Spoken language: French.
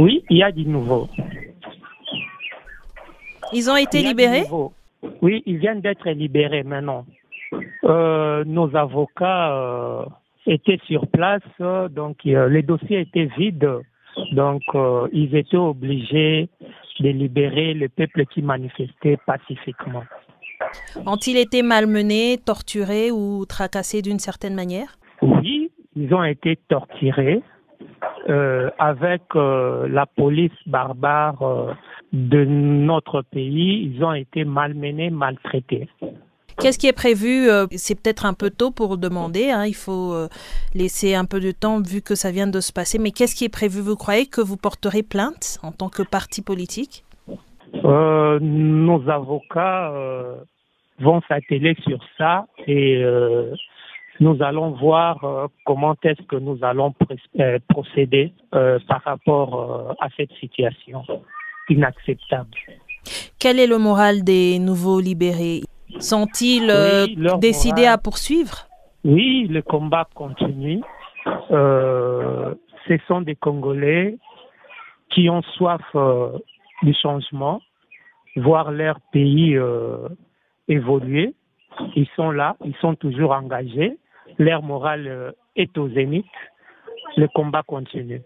Oui, il y a du nouveau. Ils ont été libérés? Oui, ils viennent d'être libérés maintenant. Euh, nos avocats euh, étaient sur place, donc euh, les dossiers étaient vides. Donc, ils étaient obligés de libérer le peuple qui manifestait pacifiquement. Ont-ils été malmenés, torturés ou tracassés d'une certaine manière? Oui, ils ont été torturés avec la police barbare de notre pays. Ils ont été malmenés, maltraités. Qu'est-ce qui est prévu euh, C'est peut-être un peu tôt pour demander, hein, il faut euh, laisser un peu de temps vu que ça vient de se passer, mais qu'est-ce qui est prévu? Vous croyez que vous porterez plainte en tant que parti politique? Euh, Nos avocats vont s'atteler sur ça et nous allons voir comment est-ce que nous allons procéder par rapport à cette situation inacceptable. Quel est le moral des nouveaux libérés? Sont-ils euh, décidés à poursuivre? Oui, le combat continue. Euh, ce sont des Congolais qui ont soif euh, du changement, voir leur pays évoluer. Ils sont là, ils sont toujours engagés. Leur morale est au zénith. Le combat continue.